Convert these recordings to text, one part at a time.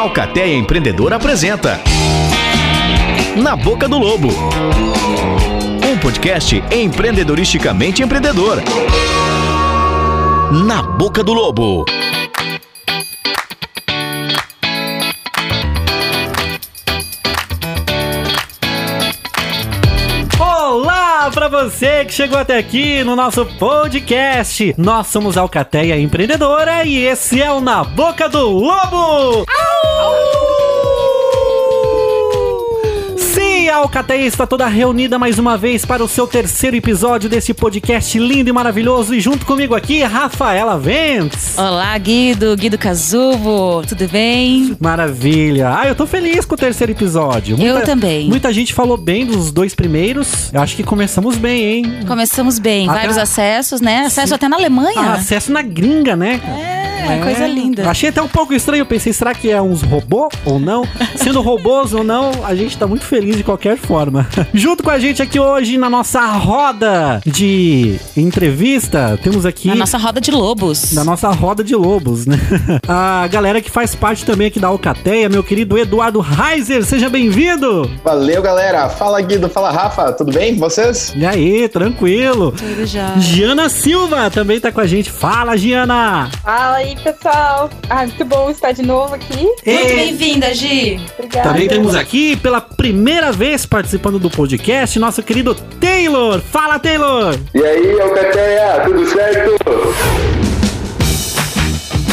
Alcateia Empreendedor apresenta Na Boca do Lobo. Um podcast empreendedoristicamente empreendedor. Na Boca do Lobo. Olá para você que chegou até aqui no nosso podcast. Nós somos a Alcateia Empreendedora e esse é o Na Boca do Lobo. Sim, a Alcateia está toda reunida mais uma vez para o seu terceiro episódio desse podcast lindo e maravilhoso. E junto comigo aqui, Rafaela Ventes. Olá, Guido, Guido Casubo, tudo bem? Maravilha. Ah, eu tô feliz com o terceiro episódio. Eu também. Muita gente falou bem dos dois primeiros. Eu acho que começamos bem, hein? Começamos bem, Até- vários acessos, né? Acesso Sim. até na Alemanha. Ah, acesso na gringa, né? é, coisa linda. Achei até um pouco estranho. Eu pensei, será que é uns robô ou não? Sendo robôs ou não, a gente tá muito feliz de qualquer forma. Junto com a gente aqui hoje na nossa roda de entrevista, temos aqui. Na nossa roda de lobos. Da nossa roda de lobos, né? A galera que faz parte também aqui da Alcateia, meu querido Eduardo Reiser, seja bem-vindo! Valeu, galera. Fala, Guido. Fala, Rafa. Tudo bem com vocês? E aí, tranquilo? Tudo já. Giana Silva também tá com a gente. Fala, Giana! Fala aí, pessoal. Ah, muito bom estar de novo aqui. Muito E bem-vinda, Gi. Obrigada. também temos aqui, pela primeira vez participando do podcast, nosso querido Taylor. Fala, Taylor! E aí, Alcateia, tudo certo?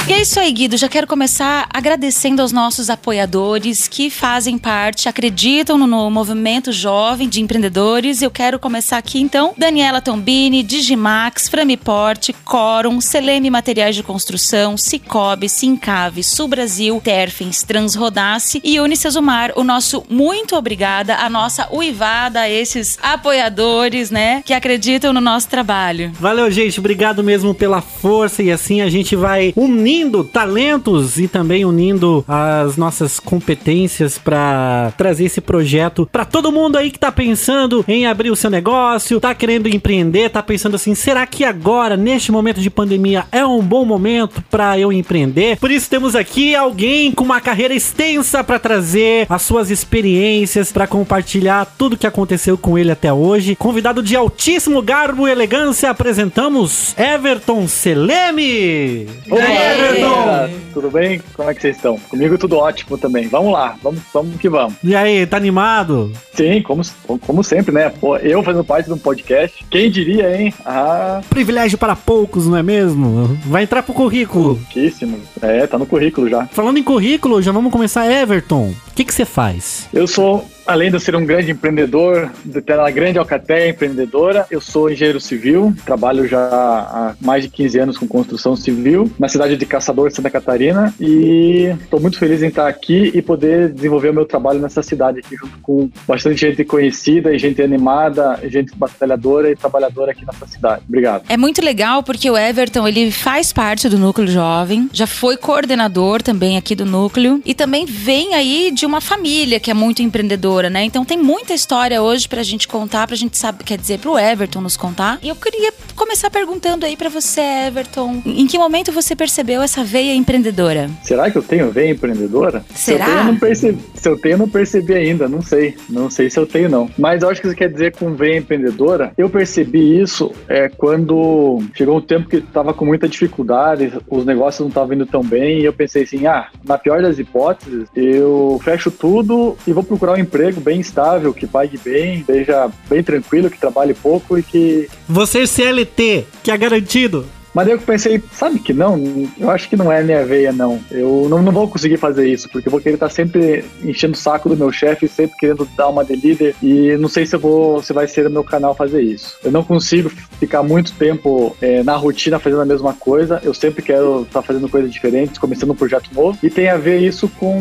E é isso aí, Guido. Já quero começar agradecendo aos nossos apoiadores que fazem parte, acreditam no, movimento jovem de empreendedores. Eu quero começar aqui, então. Daniela Tombini, Digimax, Framiport, Corum, Seleme Materiais de Construção, Cicobi, Sincave, Sul Brasil, Terfens, Transrodace e Unicesumar. O nosso muito obrigada, a nossa uivada a esses apoiadores, né, que acreditam no nosso trabalho. Valeu, gente. Obrigado mesmo pela força. E assim a gente vai unindo talentos e também unindo as nossas competências para trazer esse projeto para todo mundo aí que tá pensando em abrir o seu negócio, tá querendo empreender, tá pensando assim, será que agora, neste momento de pandemia, é um bom momento para eu empreender? Por isso temos aqui alguém com uma carreira extensa para trazer as suas experiências, para compartilhar tudo que aconteceu com ele até hoje. Convidado de altíssimo garbo e elegância, apresentamos Everton Seleme. Aê! Everton! Tudo bem? Como é que vocês estão? Comigo tudo ótimo também. Vamos lá, vamos, vamos que vamos. E aí, tá animado? Sim, como, como sempre, né? Pô, eu fazendo parte de um podcast. Quem diria, hein? Ah, Privilégio para poucos, não é mesmo? Vai entrar pro currículo. pouquíssimo. É, tá no currículo já. Falando em currículo, já vamos começar. Everton, que que você faz? Eu sou, além de ser um grande empreendedor, de ter uma grande alcateia empreendedora, eu sou engenheiro civil, trabalho já há mais de 15 anos com construção civil, na cidade de Caçador, Santa Catarina, e estou muito feliz em estar aqui e poder desenvolver o meu trabalho nessa cidade aqui, junto com bastante gente conhecida e gente animada, gente batalhadora e trabalhadora aqui nessa cidade. Obrigado. É muito legal porque o Everton, ele faz parte do Núcleo Jovem, já foi coordenador também aqui do Núcleo e também vem aí de uma família que é muito empreendedora, né? Então tem muita história hoje pra gente contar, pra gente saber, quer dizer, pro Everton nos contar. E eu queria começar perguntando aí pra você, Everton, em que momento você percebeu essa veia empreendedora? Será que eu tenho veia empreendedora? Será? Se eu tenho, não percebi, se eu tenho, não percebi ainda, não sei. Não sei se eu tenho, não. Mas eu acho que você quer dizer com veia empreendedora. Eu percebi isso é, quando chegou um tempo que estava com muita dificuldade, os negócios não estavam indo tão bem, e eu pensei assim: ah, na pior das hipóteses, eu fecho tudo e vou procurar um emprego bem estável, que pague bem, seja bem tranquilo, que trabalhe pouco e que Você CLT, que é garantido. Mas daí eu pensei, sabe que não? Eu acho que não é minha veia, não. Eu não, não vou conseguir fazer isso, porque eu vou querer estar sempre enchendo o saco do meu chefe, sempre querendo dar uma de líder, e não sei se eu vou, se vai ser o meu canal fazer isso. Eu não consigo ficar muito tempo eh, na rotina fazendo a mesma coisa, eu sempre quero estar fazendo coisas diferentes, começando um projeto novo, e tem a ver isso com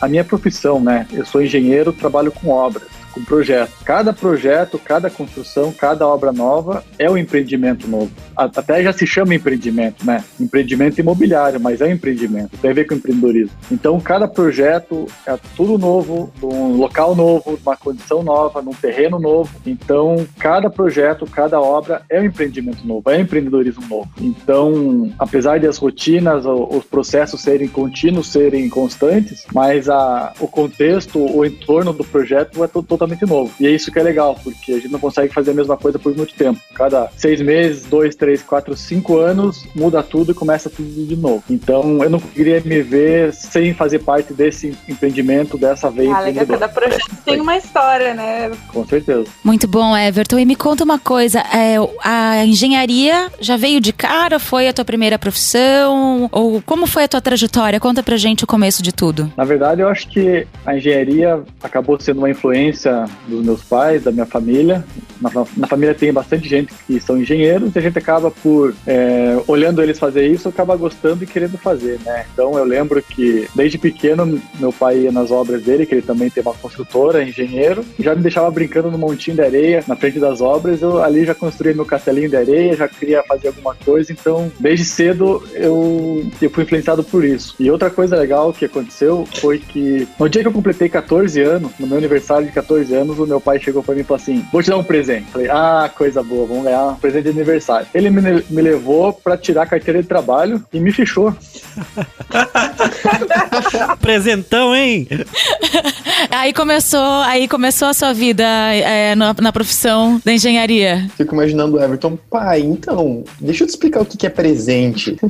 a minha profissão, né? Eu sou engenheiro, trabalho com obras. Com projeto. Cada projeto, cada construção, cada obra nova é um empreendimento novo. Até já se chama empreendimento, né? Empreendimento imobiliário, mas é um empreendimento, tem a ver com empreendedorismo. Então, cada projeto é tudo novo, um local novo, uma condição nova, num terreno novo. Então, cada projeto, cada obra é um empreendimento novo, é um empreendedorismo novo. Então, apesar de as rotinas, os processos serem contínuos, serem constantes, mas a, o contexto, o entorno do projeto é totalmente novo. E é isso que é legal, porque a gente não consegue fazer a mesma coisa por muito tempo. Cada seis meses, dois, três, quatro, cinco anos, muda tudo e começa tudo de novo. Então, eu não queria me ver sem fazer parte desse empreendimento, dessa veia ah, legal, Cada projeto tem uma história, né? Com certeza. Muito bom, Everton. E me conta uma coisa, é, a engenharia já veio de cara? Foi a tua primeira profissão? Ou como foi a tua trajetória? Conta pra gente o começo de tudo. Na verdade, eu acho que a engenharia acabou sendo uma influência dos meus pais, da minha família. Na, na família tem bastante gente que são engenheiros e a gente acaba por, é, olhando eles fazer isso, acaba gostando e querendo fazer, né? Então eu lembro que desde pequeno meu pai ia nas obras dele, que ele também tem uma construtora, engenheiro, já me deixava brincando no montinho de areia na frente das obras. Eu ali já construía meu castelinho de areia, já queria fazer alguma coisa. Então, desde cedo eu, eu fui influenciado por isso. E outra coisa legal que aconteceu foi que no dia que eu completei 14 anos, no meu aniversário de 14 anos, o meu pai chegou para mim e falou assim: Vou te dar um presente. Falei, ah, coisa boa, vamos ganhar um presente de aniversário. Ele me, me levou para tirar a carteira de trabalho e me fechou. Presentão, hein? aí começou, aí começou a sua vida é, na, na, profissão da engenharia. Fico imaginando o Everton, pai, então, deixa eu te explicar o que é presente.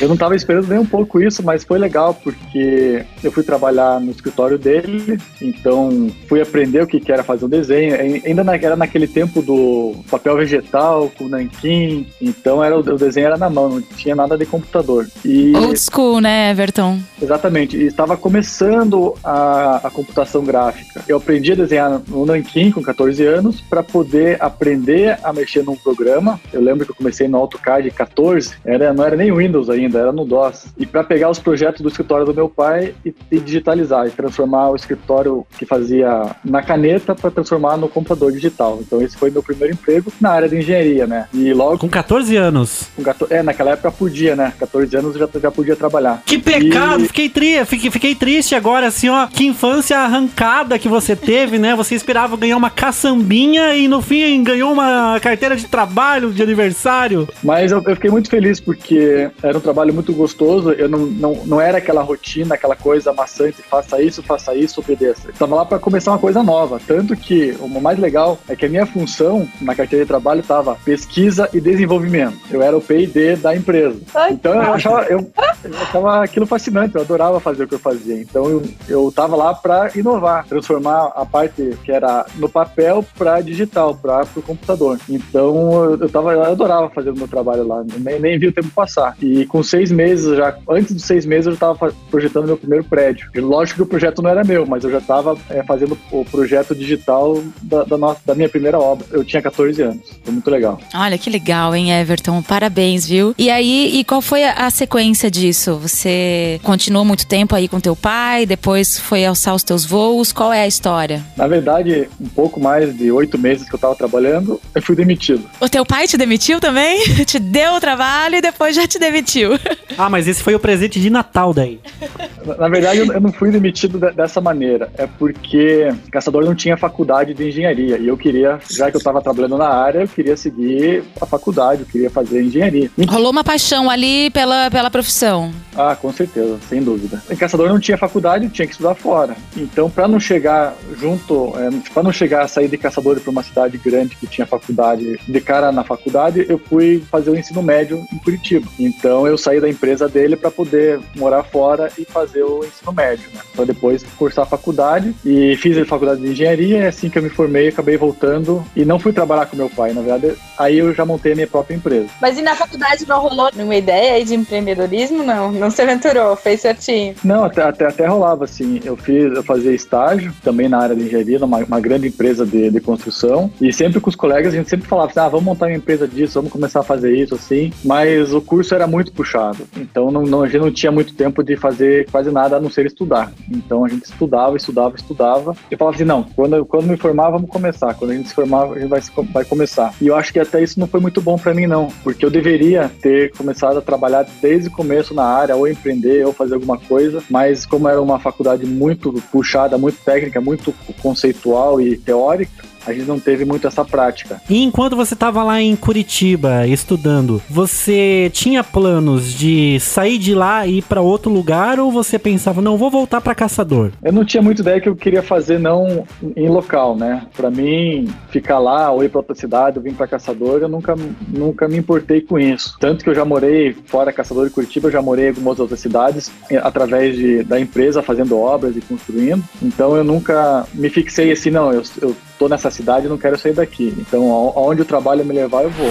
Eu não estava esperando nem um pouco isso, mas foi legal porque eu fui trabalhar no escritório dele, então fui aprender o que era fazer um desenho. Ainda era naquele tempo do papel vegetal com nanquim, então era o desenho era na mão, não tinha nada de computador. E, Old school, né, Everton? Exatamente. E estava começando a, a computação gráfica. Eu aprendi a desenhar no nanquim com 14 anos para poder aprender a mexer num programa. Eu lembro que eu comecei no AutoCAD 14, era, não era nem Windows ainda era no DOS. E para pegar os projetos do escritório do meu pai e, e, digitalizar, transformar o escritório que fazia na caneta para transformar no computador digital. Então esse foi meu primeiro emprego na área de engenharia, né? E logo... Com 14 anos? Com 14, é, naquela época podia, né? 14 anos já, já podia trabalhar. Que pecado! E... Fiquei, tri, fiquei, fiquei triste agora, assim, ó. Que infância arrancada que você teve, né? Você esperava ganhar uma caçambinha e no fim ganhou uma carteira de trabalho de aniversário. Mas eu, eu fiquei muito feliz porque era um trabalho trabalho muito gostoso. Eu não, não, não era aquela rotina, aquela coisa maçante, faça isso, faça isso, obedeça. Estava lá para começar uma coisa nova. Tanto que o mais legal é que a minha função na carteira de trabalho estava pesquisa e desenvolvimento. Eu era o P&D da empresa. Então eu achava, eu, eu achava aquilo fascinante, eu adorava fazer o que eu fazia. Então eu, eu tava lá para inovar, transformar a parte que era no papel para digital, para o computador. Então eu, tava, eu adorava fazer o meu trabalho lá, nem, nem vi o tempo passar. E com seis meses já, antes dos seis meses, eu estava projetando meu primeiro prédio. E lógico que o projeto não era meu, mas eu já estava é, fazendo o projeto digital da, da, nossa, da minha primeira obra. Eu tinha 14 anos. Foi muito legal. Olha que legal, hein, Everton? Parabéns, viu? E aí, e qual foi a, a sequência disso? Você continuou muito tempo aí com teu pai, depois foi alçar os teus voos. Qual é a história? Na verdade, um pouco mais de oito meses que eu estava trabalhando, eu fui demitido. O teu pai te demitiu também? te deu o trabalho e depois já te demitiu. Ah, mas esse foi o presente de Natal daí. Na verdade, eu não fui demitido dessa maneira. É porque Caçador não tinha faculdade de engenharia. E eu queria, já que eu estava trabalhando na área, eu queria seguir a faculdade, eu queria fazer engenharia. Rolou uma paixão ali pela, pela profissão. Ah, com certeza, sem dúvida. Em Caçador não tinha faculdade, tinha que estudar fora. Então, para não chegar junto, é, para não chegar a sair de Caçador para uma cidade grande que tinha faculdade, de cara na faculdade, eu fui fazer o ensino médio em Curitiba. Então, eu saí da empresa dele para poder morar fora e fazer o ensino médio, né? Para depois cursar a faculdade e fiz a faculdade de engenharia e assim que eu me formei, acabei voltando e não fui trabalhar com meu pai, na verdade, aí eu já montei a minha própria empresa. Mas e na faculdade não rolou nenhuma ideia de empreendedorismo? Não, não se aventurou, fez certinho? Não, até, até, até rolava assim, eu fiz, eu fazia estágio também na área de engenharia, numa uma grande empresa de, de construção e sempre com os colegas a gente sempre falava assim, ah, vamos montar uma empresa disso, vamos começar a fazer isso assim, mas o curso era muito puxado, então não, não, a gente não tinha muito tempo de fazer quase fazer nada a não ser estudar. Então a gente estudava, estudava, estudava. Eu falava assim, não, quando, quando me formar, vamos começar. Quando a gente se formar, a gente vai, vai começar. E eu acho que até isso não foi muito bom para mim, não. Porque eu deveria ter começado a trabalhar desde o começo na área, ou empreender, ou fazer alguma coisa. Mas como era uma faculdade muito puxada, muito técnica, muito conceitual e teórica, a gente não teve muito essa prática. E enquanto você estava lá em Curitiba estudando, você tinha planos de sair de lá e ir para outro lugar ou você pensava, não, vou voltar para Caçador? Eu não tinha muita ideia que eu queria fazer não em local, né? Para mim, ficar lá ou ir para outra cidade, ou vir para Caçador, eu nunca, nunca me importei com isso. Tanto que eu já morei fora Caçador e Curitiba, eu já morei em algumas outras cidades eh, através de, da empresa fazendo obras e construindo. Então eu nunca me fixei assim, não, eu, eu tô nessa cidade e não quero sair daqui. Então, aonde o trabalho me levar, eu vou.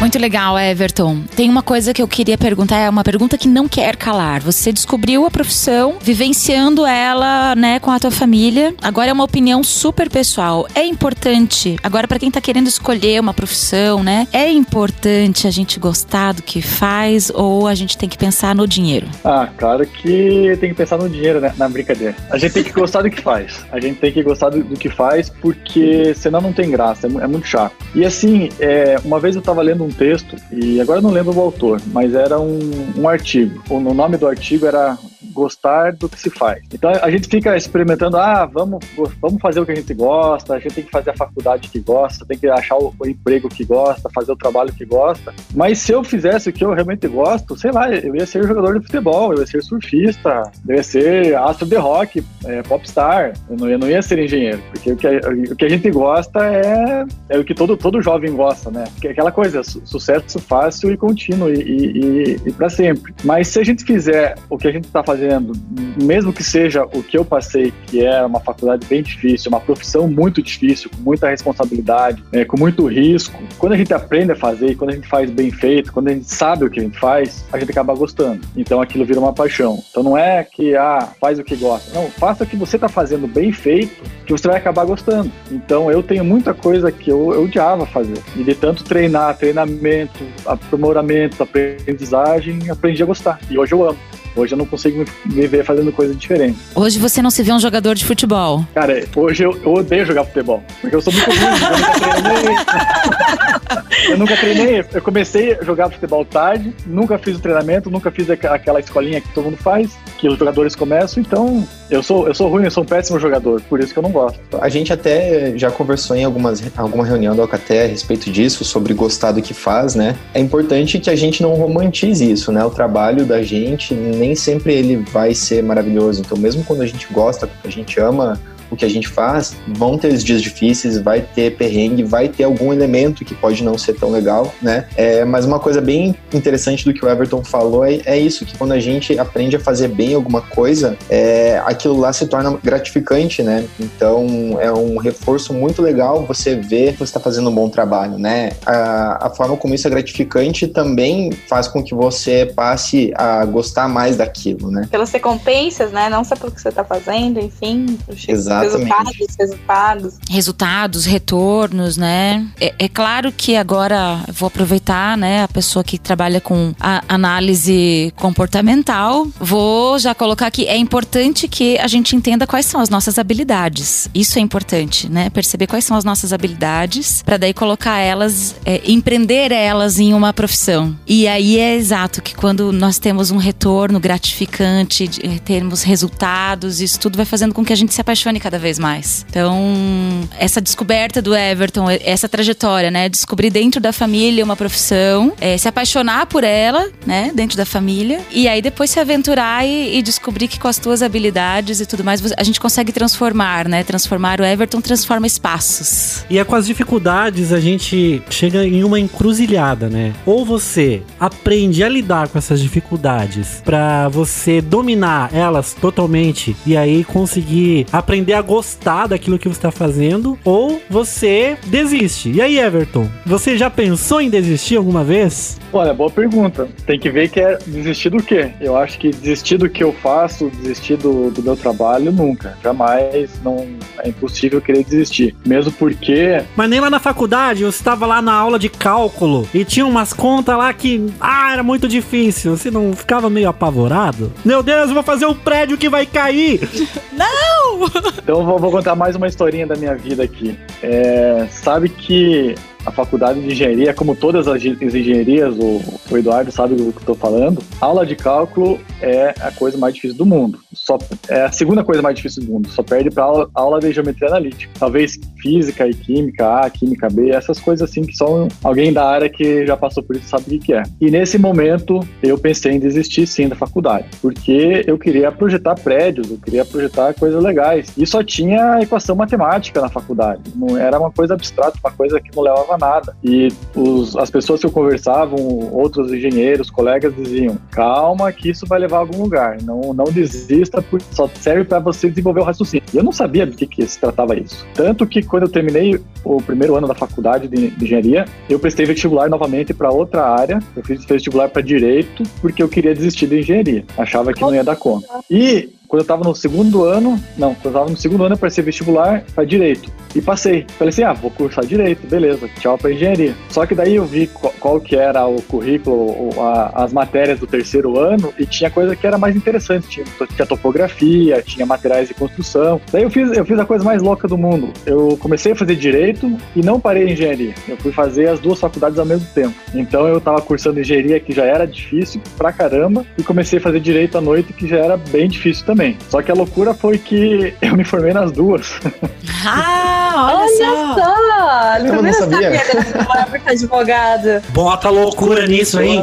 Muito legal, Everton. Tem uma coisa que eu queria perguntar, é uma pergunta que não quer calar. Você descobriu a profissão, vivenciando ela, né, com a tua família. Agora é uma opinião super pessoal. É importante, agora para quem tá querendo escolher uma profissão, né? É importante a gente gostar do que faz ou a gente tem que pensar no dinheiro? Ah, claro que tem que pensar no dinheiro, né? Na brincadeira. A gente tem que gostar do que faz. A gente tem que gostar do, do que faz porque senão não tem graça, é, é muito chato. E assim, é, uma vez eu tava lendo um um texto, e agora não lembro o autor, mas era um, um artigo. O nome do artigo era gostar do que se faz. Então a gente fica experimentando, ah, vamos, vamos fazer o que a gente gosta, a gente tem que fazer a faculdade que gosta, tem que achar o, o, emprego que gosta, fazer o trabalho que gosta. Mas se eu fizesse o que eu realmente gosto, sei lá, eu ia ser jogador de futebol, eu ia ser surfista, eu ia ser astro de rock, é, popstar, eu não, eu não ia ser engenheiro, porque o que, a, o que a gente gosta é, é o que todo, todo jovem gosta, né? É aquela coisa, su sucesso fácil e contínuo e, e, e, e para sempre. Mas se a gente fizer o que a gente está fazendo, mesmo que seja o que eu passei, que é uma faculdade bem difícil, uma profissão muito difícil, com muita responsabilidade, é, com muito risco, quando a gente aprende a fazer, quando a gente faz bem feito, quando a gente sabe o que a gente faz, a gente acaba gostando. Então aquilo vira uma paixão. Então não é que, ah, faz o que gosta. Não, faça o que você está fazendo bem feito, que você vai acabar gostando. Então eu tenho muita coisa que eu, eu odiava fazer. E de tanto treinar, treinamento, aprimoramento, aprendizagem, aprendi a gostar. E hoje eu amo. Hoje eu não consigo me ver fazendo coisa diferente. Hoje você não se vê um jogador de futebol? Cara, hoje eu, eu odeio jogar futebol. Porque eu sou muito ruim, eu nunca treinei. eu nunca treinei. Eu comecei a jogar futebol tarde, nunca fiz o treinamento, nunca fiz aquela escolinha que todo mundo faz, que os jogadores começam, então eu sou, eu sou ruim, eu sou um péssimo jogador, por isso que eu não gosto. A gente até já conversou em algumas, alguma reunião do Alcaté a respeito disso, sobre gostar do que faz, né? É importante que a gente não romantize isso, né? O trabalho da gente, nem sempre ele vai ser maravilhoso. Então, mesmo quando a gente gosta, a gente ama o que a gente faz, vão ter os dias difíceis, vai ter perrengue, vai ter algum elemento que pode não ser tão legal, né? É, mas uma coisa bem interessante do que o Everton falou é, é isso, que quando a gente aprende a fazer bem alguma coisa, é, aquilo lá se torna gratificante, né? Então é um reforço muito legal você ver que você está fazendo um bom trabalho, né? A, a forma como isso é gratificante também faz com que você passe a gostar mais daquilo, né? Pelas recompensas, né? Não só pelo que você está fazendo, enfim. Exato. Resultados, resultados. Resultados, retornos, né? É, é, claro que agora vou aproveitar, né, a pessoa que trabalha com a análise comportamental. Vou já colocar aqui, é importante que a gente entenda quais são as nossas habilidades. Isso é importante, né? Perceber quais são as nossas habilidades para daí colocar elas, é, empreender elas em uma profissão. E aí é exato que quando nós temos um retorno gratificante, temos resultados, isso tudo vai fazendo com que a gente se apaixone cada cada vez mais. Então, essa descoberta do Everton, essa trajetória, né? Descobrir dentro da família uma profissão, é, se apaixonar por ela, né? Dentro da família. E aí depois se aventurar e, e, descobrir que com as tuas habilidades e tudo mais, a gente consegue transformar, né? Transformar o Everton transforma espaços. E é com as dificuldades a gente chega em uma encruzilhada, né? Ou você aprende a lidar com essas dificuldades para você dominar elas totalmente e aí conseguir aprender a a gostar daquilo que você está fazendo, ou você desiste. E aí, Everton, você já pensou em desistir alguma vez? Olha, boa pergunta. Tem que ver que é desistir do quê? Eu acho que desistir do que eu faço, desistir do, do meu trabalho, nunca. Jamais. Não é impossível querer desistir. Mesmo porque. Mas nem lá na faculdade, eu estava lá na aula de cálculo e tinha umas contas lá que. Ah, era muito difícil. Você não ficava meio apavorado? Meu Deus, eu vou fazer um prédio que vai cair! Então eu vou, vou contar mais uma historinha da minha vida aqui. É, sabe que a faculdade de engenharia, como todas as ge- as engenharias, o, o Eduardo sabe do que estou falando, aula de cálculo é a coisa mais difícil do mundo. Só, é a segunda coisa mais difícil do mundo. Só perde para aula, aula de geometria analítica. Talvez física e química A, química B, essas coisas assim que só alguém da área que já passou por isso sabe o que é. E nesse momento eu pensei em desistir sim da faculdade, porque eu queria projetar prédios, eu queria projetar coisas legais. E só tinha equação matemática na faculdade. Não era uma coisa abstrata, uma coisa que não levava nada. E os, as pessoas que eu conversava, outros engenheiros, colegas diziam: calma, que isso vai levar a algum lugar. Não, não desista, porque só serve para você desenvolver o raciocínio. E eu não sabia do que, que se tratava isso. Tanto que quando eu terminei o primeiro ano da faculdade de, de engenharia, eu prestei vestibular novamente para outra área. Eu fiz vestibular para direito, porque eu queria desistir da engenharia. Achava que não ia dar conta. E quando eu tava no segundo ano, não, quando eu tava no segundo ano, eu prestei vestibular para direito. E passei. Falei assim, ah, vou cursar direito, beleza, tchau pra engenharia. Só que daí eu vi qual, qual que era o currículo, a- as matérias do terceiro ano, e tinha coisa que era mais interessante. Tinha, tinha topografia, tinha materiais de construção. Daí eu fiz, eu fiz a coisa mais louca do mundo. Eu comecei a fazer direito e não parei em engenharia. Eu fui fazer as duas faculdades ao mesmo tempo. Então eu tava cursando engenharia, que já era difícil pra caramba, e comecei a fazer direito à noite, que já era bem difícil também. Só que a loucura foi que eu me formei nas duas. Ah, olha, Olha só. só! Eu não Também sabia. palavra com advogado. Bota loucura nisso, hein?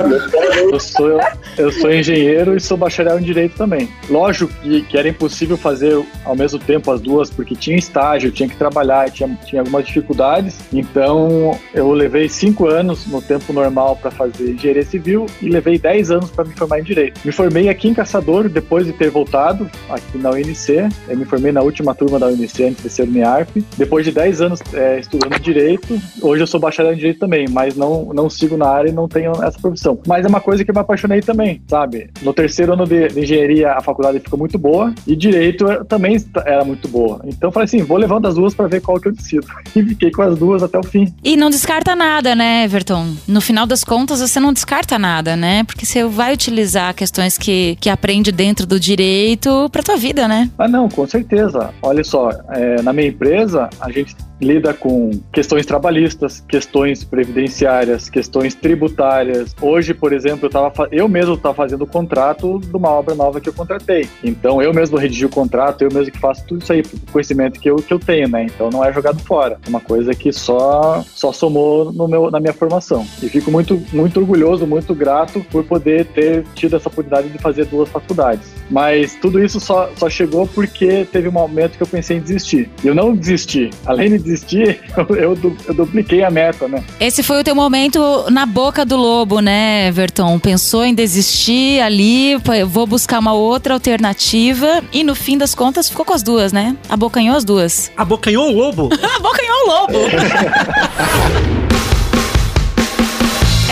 Eu sou, eu sou engenheiro e sou bacharel em direito também. Lógico que, que era impossível fazer ao mesmo tempo as duas, porque tinha estágio, tinha que trabalhar, tinha, tinha algumas dificuldades. Então eu levei cinco anos no tempo normal para fazer engenharia civil e levei dez anos para me formar em direito. Me formei aqui em Caçador depois de ter voltado aqui na UNC. Eu me formei na última turma da UNC antes de ser UNIARP. Depois de dez anos é, estudando direito, hoje eu sou bacharel em direito também, mas não, não sigo na área e não tenho essa profissão. Mas é uma coisa que eu me apaixonei também, sabe? No terceiro ano de, de engenharia, a faculdade ficou muito boa e direito eh, também era muito boa. Então eu falei assim, vou levando as duas para ver qual que eu decido. E fiquei com as duas até o fim. E não descarta nada, né, Everton? No final das contas, você não descarta nada, né? Porque você vai utilizar questões que, que aprende dentro do direito pra tua vida, né? Ah, não, com certeza. Olha só, é, na minha empresa, a gente lida com questões trabalhistas, questões previdenciárias, questões tributárias. Hoje, por exemplo, eu, tava, eu mesmo estava fazendo o contrato de uma obra nova que eu contratei. Então, eu mesmo redigi o contrato, eu mesmo que faço tudo isso aí, conhecimento que eu, que eu tenho, né? Então, não é jogado fora. É uma coisa que só, só somou no meu, na minha formação. E fico muito, muito orgulhoso, muito grato por poder ter tido essa oportunidade de fazer duas faculdades. Mas tudo isso só, só chegou porque teve um momento que eu pensei em desistir. Eu não desisti. Além de desistir, eu, eu, du- eu dupliquei a meta, né? Esse foi o teu momento na boca do lobo, né, Everton? Pensou em desistir ali, vou buscar uma outra alternativa e no fim das contas ficou com as duas, né? Abocanhou as duas. Abocanhou o lobo? Abocanhou o lobo!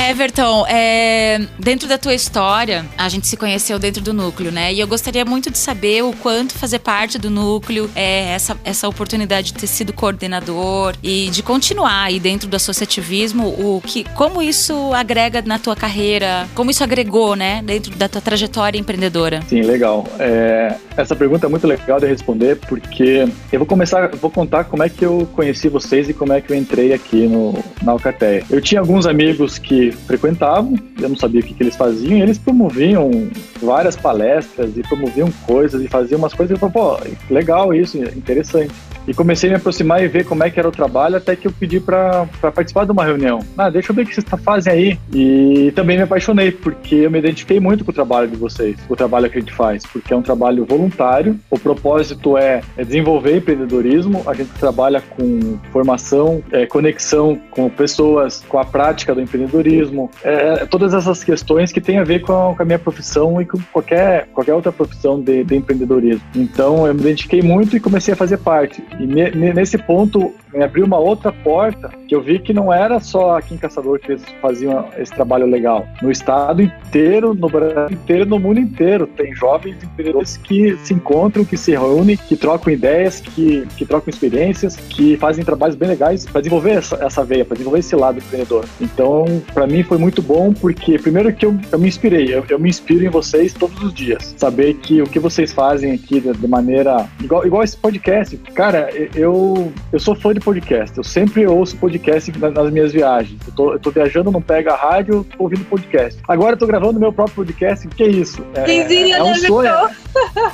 Everton, é, dentro da tua história, a gente se conheceu dentro do núcleo, né? E eu gostaria muito de saber o quanto fazer parte do núcleo, é, essa, essa oportunidade de ter sido coordenador e de continuar aí dentro do associativismo, o que, como isso agrega na tua carreira, como isso agregou, né, dentro da tua trajetória empreendedora. Sim, legal. É, essa pergunta é muito legal de responder porque eu vou começar, vou contar como é que eu conheci vocês e como é que eu entrei aqui no, na Alcateia. Eu tinha alguns amigos que frequentavam, eu não sabia o que, que eles faziam, e eles promoviam várias palestras e promoviam coisas e faziam umas coisas e eu falei, pô, legal isso, interessante. E comecei a me aproximar e ver como é que era o trabalho, até que eu pedi para participar de uma reunião. Ah, deixa eu ver o que vocês tá- fazem aí. E também me apaixonei, porque eu me identifiquei muito com o trabalho de vocês, o trabalho que a gente faz, porque é um trabalho voluntário. O propósito é, é desenvolver empreendedorismo. A gente trabalha com formação, é, conexão com pessoas, com a prática do empreendedorismo, é, é, todas essas questões que têm a ver com a, com a minha profissão e com qualquer, qualquer outra profissão de, de empreendedorismo. Então eu me identifiquei muito e comecei a fazer parte. E ne- nesse ponto, me abriu uma outra porta que eu vi que não era só aqui em Caçador que eles faziam esse trabalho legal. No estado inteiro, no Brasil inteiro, no mundo inteiro, tem jovens empreendedores que se encontram, que se reúnem, que trocam ideias, que, que trocam experiências, que fazem trabalhos bem legais para desenvolver essa, essa veia, para desenvolver esse lado empreendedor. Então, para mim foi muito bom porque, primeiro, que eu, eu me inspirei, eu, eu, me inspiro em vocês todos os dias. Saber que o que vocês fazem aqui de, de maneira. Igual, igual esse podcast. Cara, eu, eu sou fã de podcast. Eu sempre ouço podcast nas minhas viagens. Eu tô, eu tô viajando, não pega a rádio, tô ouvindo podcast. Agora eu tô gravando meu próprio podcast. Que é isso? É, é, é um sonho.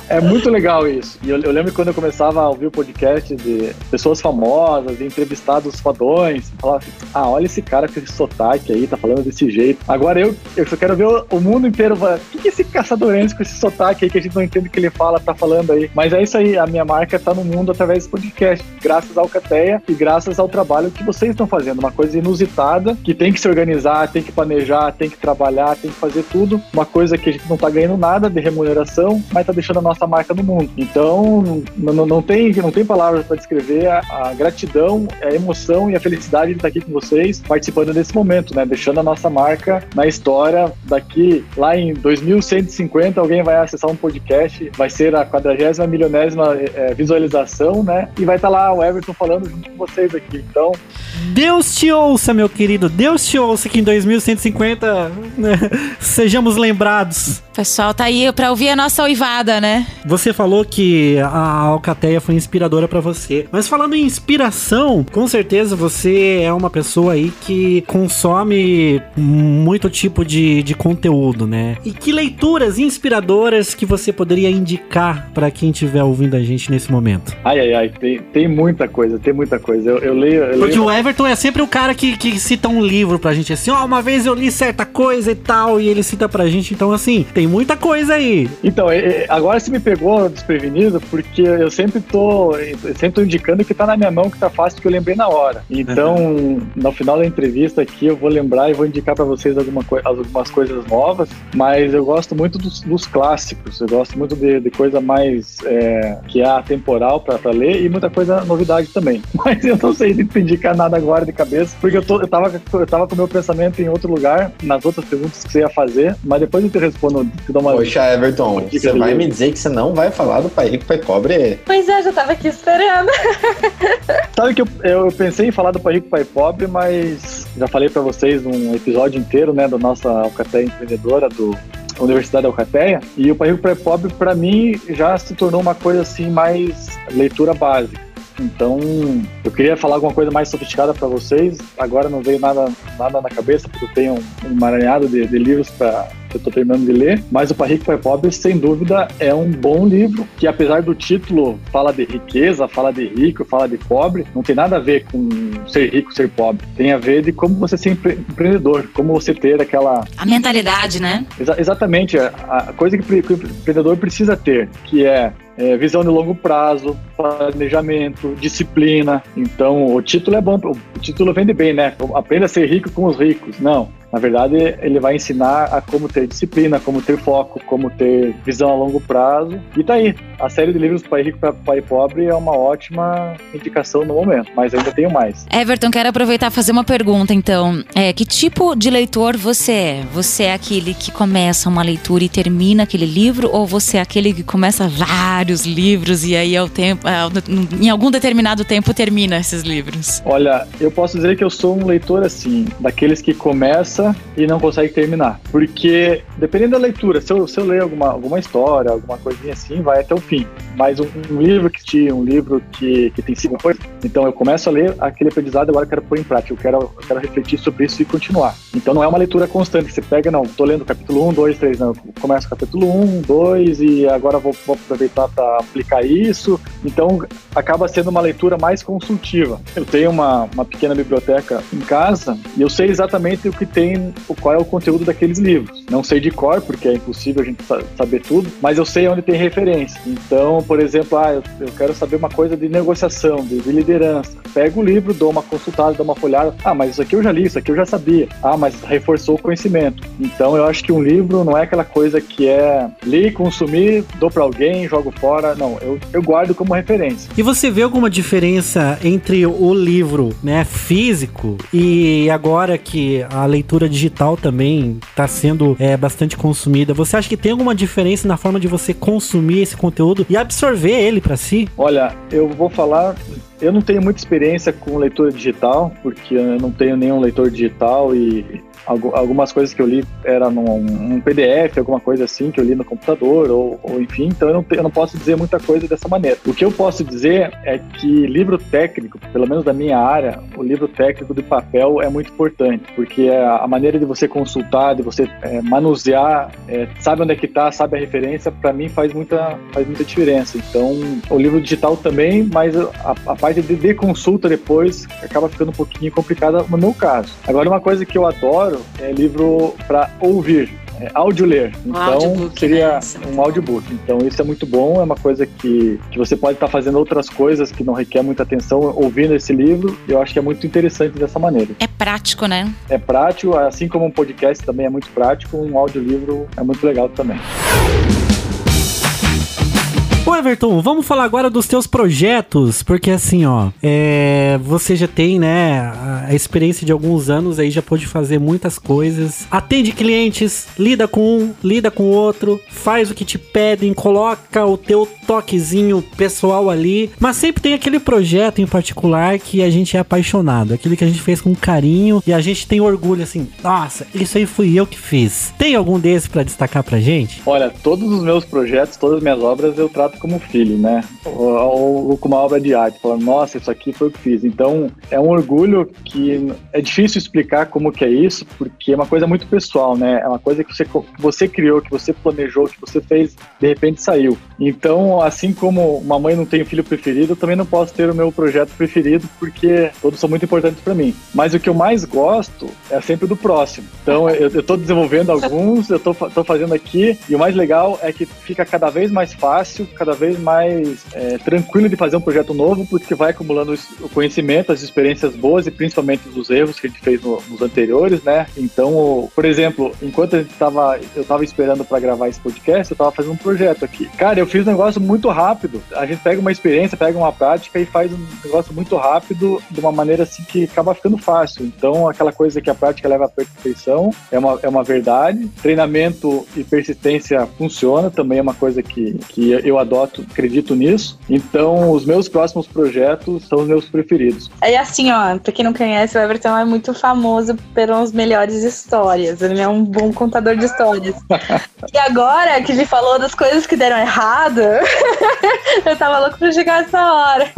É muito legal isso. E eu, eu, lembro quando eu começava a ouvir o podcast de pessoas famosas, de entrevistados fodões, falava assim, ah, olha esse cara com esse sotaque aí, tá falando desse jeito. Agora eu, eu só quero ver o, o mundo inteiro. O que, que esse caçadorense com esse sotaque aí que a gente não entende o que ele fala, tá falando aí? Mas é isso aí, a minha marca tá no mundo através desse podcast, graças ao Cateia e graças ao trabalho que vocês estão fazendo. Uma coisa inusitada, que tem que se organizar, tem que planejar, tem que trabalhar, tem que fazer tudo. Uma coisa que a gente não tá ganhando nada de remuneração, mas tá deixando a nossa marca no mundo. Então, não, não, tem, não tem palavras para descrever a, a, gratidão, a emoção e a felicidade de estar aqui com vocês, participando desse momento, né? Deixando a nossa marca na história. Daqui, lá em 2150, alguém vai acessar um podcast, vai ser a quadragésima milionésima é, visualização, né? E vai estar lá o Everton falando junto com vocês aqui. Então. Deus te ouça, meu querido. Deus te ouça que em 2150 né, sejamos lembrados. Pessoal, tá aí pra ouvir a nossa oivada, né? Você falou que a Alcateia foi inspiradora para você. Mas falando em inspiração, com certeza você é uma pessoa aí que consome muito tipo de, de conteúdo, né? E que leituras inspiradoras que você poderia indicar para quem estiver ouvindo a gente nesse momento? Ai, ai, ai, tem, tem muita coisa, tem muita coisa. Eu, eu leio. Eu Porque leio... o Everton é sempre o cara que, que cita um livro pra gente assim, ó, oh, uma vez eu li certa coisa e tal, e ele cita pra gente. Então, assim, tem muita coisa aí. Então, agora você me pegou desprevenido, porque eu sempre tô, eu sempre tô indicando que tá na minha mão, que tá fácil, que eu lembrei na hora. Então, uhum. no final da entrevista aqui, eu vou lembrar e vou indicar para vocês alguma co algumas coisas novas, mas eu gosto muito dos, dos clássicos, eu gosto muito de, de coisa mais é, que é atemporal para ler e muita coisa novidade também. Mas eu não sei te indicar nada agora de cabeça, porque eu, tô, eu, tava, eu tava com o meu pensamento em outro lugar, nas outras perguntas que você ia fazer, mas depois eu te respondo, Poxa, Everton, você vai me dizer que você não vai falar do Pai Rico, Pai Pobre? Pois é, já tava aqui esperando. Sabe que eu, eu pensei em falar do Pai Rico, Pai Pobre, mas já falei para vocês num episódio inteiro, né, da nossa Alcateia empreendedora, do Universidade Alcateia, e o Pai Rico, Pai Pobre, para mim, já se tornou uma coisa assim, mais leitura básica. Então, eu queria falar alguma coisa mais sofisticada para vocês. Agora não veio nada, nada na cabeça, porque eu tenho um emaranhado de, de livros para que eu estou terminando de ler. Mas o Pai Rico, Pai Pobre, sem dúvida, é um bom livro que, apesar do título, fala de riqueza, fala de rico, fala de pobre, não tem nada a ver com ser rico, ser pobre. Tem a ver de como você ser empreendedor, como você ter aquela. A mentalidade, né? Exa exatamente. A, a coisa que o empreendedor precisa ter, que é é, visão de longo prazo, planejamento, disciplina. Então, o título é bom, o título vende bem, né? Aprenda a ser rico com os ricos. Não, na verdade, ele vai ensinar a como ter disciplina, como ter foco, como ter visão a longo prazo. E tá aí. A série de livros Pai Rico para Pai Pobre é uma ótima indicação no momento, mas ainda tenho mais. Everton, quero aproveitar e fazer uma pergunta, então. É, que tipo de leitor você é? Você é aquele que começa uma leitura e termina aquele livro, ou você é aquele que começa vários livros e aí ao tempo, em algum determinado tempo termina esses livros? Olha, eu posso dizer que eu sou um leitor assim, daqueles que começa começa e não consegue terminar. Porque, dependendo da leitura, se eu, se eu ler alguma, alguma história, alguma coisinha assim, vai até o fim. Mas um, um livro que tinha, um livro que, que tem cinco coisas, então eu começo a ler aquele aprendizado, agora eu quero pôr em prática, eu quero, eu quero refletir sobre isso e continuar. Então não é uma leitura constante, você pega, não, tô lendo capítulo 1, 2, 3, não, eu começo capítulo 1, 2 e agora vou, vou aproveitar para aplicar isso. Então acaba sendo uma leitura mais consultiva. Eu tenho uma, uma pequena biblioteca em casa e eu sei exatamente o que tem qual é o conteúdo daqueles livros. Não sei de cor, porque é impossível a gente saber tudo, mas eu sei onde tem referência. Então, por exemplo, ah, eu, eu quero saber uma coisa de negociação, de, de liderança. Pego o livro, dou uma consultada, dou uma folhada. Ah, mas isso aqui eu já li, isso aqui eu já sabia. Ah, mas reforçou o conhecimento. Então, eu acho que um livro não é aquela coisa que é li, consumir, dou para alguém, jogo fora. Não, eu, eu guardo como referência. E você vê alguma diferença entre o livro, né, físico e agora que a leitura digital também está sendo é, bastante consumida? Você acha que tem alguma diferença na forma de você consumir esse conteúdo e absorver ele para si? Olha, eu vou falar eu não tenho muita experiência com leitura digital, porque eu não tenho nenhum leitor digital e algumas coisas que eu li era num, num, PDF, alguma coisa assim, que eu li no computador, ou, ou enfim, então eu não, eu não posso dizer muita coisa dessa maneira. O que eu posso dizer é que livro técnico, pelo menos da minha área, o livro técnico de papel é muito importante, porque a maneira de você consultar, de você é, manusear, é, sabe onde é que está, sabe a referência, para mim faz muita, faz muita diferença. Então, o livro digital também, mas a, a parte de, de consulta depois acaba ficando um pouquinho complicada no meu caso. Agora, uma coisa que eu adoro é livro para ouvir, é, áudio ler. Então seria né? um audiobook. Então isso é muito bom, é uma coisa que, que você pode estar tá fazendo outras coisas que não requer muita atenção ouvindo esse livro. Eu acho que é muito interessante dessa maneira. É prático, né? É prático, assim como um podcast também é muito prático, um audiolivro é muito legal também. Ô Everton, vamos falar agora dos teus projetos, porque assim, ó, é, você já tem, né, a experiência de alguns anos aí, já pôde fazer muitas coisas, atende clientes, lida com um, lida com outro, faz o que te pedem, coloca o teu toquezinho pessoal ali, mas sempre tem aquele projeto em particular que a gente é apaixonado, aquele que a gente fez com carinho e a gente tem orgulho assim, nossa, isso aí fui eu que fiz. Tem algum desses para destacar pra gente? Olha, todos os meus projetos, todas as minhas obras eu trato como filho, né? Ou, ou, com uma obra de arte, falando, nossa, isso aqui foi o que fiz. Então, é um orgulho que é difícil explicar como que é isso, porque é uma coisa muito pessoal, né? É uma coisa que você, você criou, que você planejou, que você fez, de repente saiu. Então, assim como uma mãe não tem um filho preferido, eu também não posso ter o meu projeto preferido, porque todos são muito importantes para mim. Mas o que eu mais gosto é sempre do próximo. Então, eu, tô desenvolvendo alguns, eu tô fazendo aqui, e o mais legal é que fica cada vez mais fácil, cada vez mais é, tranquilo de fazer um projeto novo, porque vai acumulando o conhecimento, as experiências boas e principalmente os erros que a gente fez no, nos anteriores, né? Então, por exemplo, enquanto a gente tava, eu estava esperando para gravar esse podcast, eu estava fazendo um projeto aqui. Cara, eu fiz um negócio muito rápido. A gente pega uma experiência, pega uma prática e faz um negócio muito rápido, de uma maneira assim que acaba ficando fácil. Então, aquela coisa que a prática leva à perfeição é uma, é uma verdade. Treinamento e persistência funciona, também é uma coisa que, que eu adoro adoto, acredito nisso. Então, os meus próximos projetos são os meus preferidos. É assim, ó, pra quem não conhece, o Everton é muito famoso pelas melhores histórias. Ele é um bom contador de histórias. e agora que ele falou das coisas que deram errado, eu tava louco pra chegar essa hora.